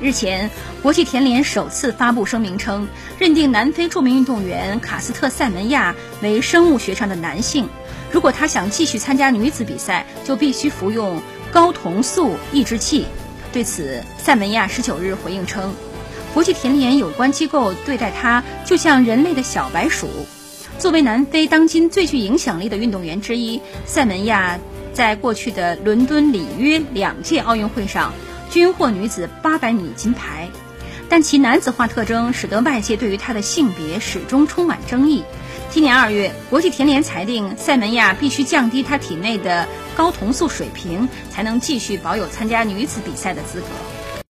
日前，国际田联首次发布声明称，认定南非著名运动员卡斯特·塞门亚为生物学上的男性。如果他想继续参加女子比赛，就必须服用睾酮素抑制剂。对此，塞门亚十九日回应称，国际田联有关机构对待他就像人类的小白鼠。作为南非当今最具影响力的运动员之一，塞门亚在过去的伦敦、里约两届奥运会上。均获女子八百米金牌，但其男子化特征使得外界对于他的性别始终充满争议。今年二月，国际田联裁定塞门亚必须降低他体内的睾酮素水平，才能继续保有参加女子比赛的资格。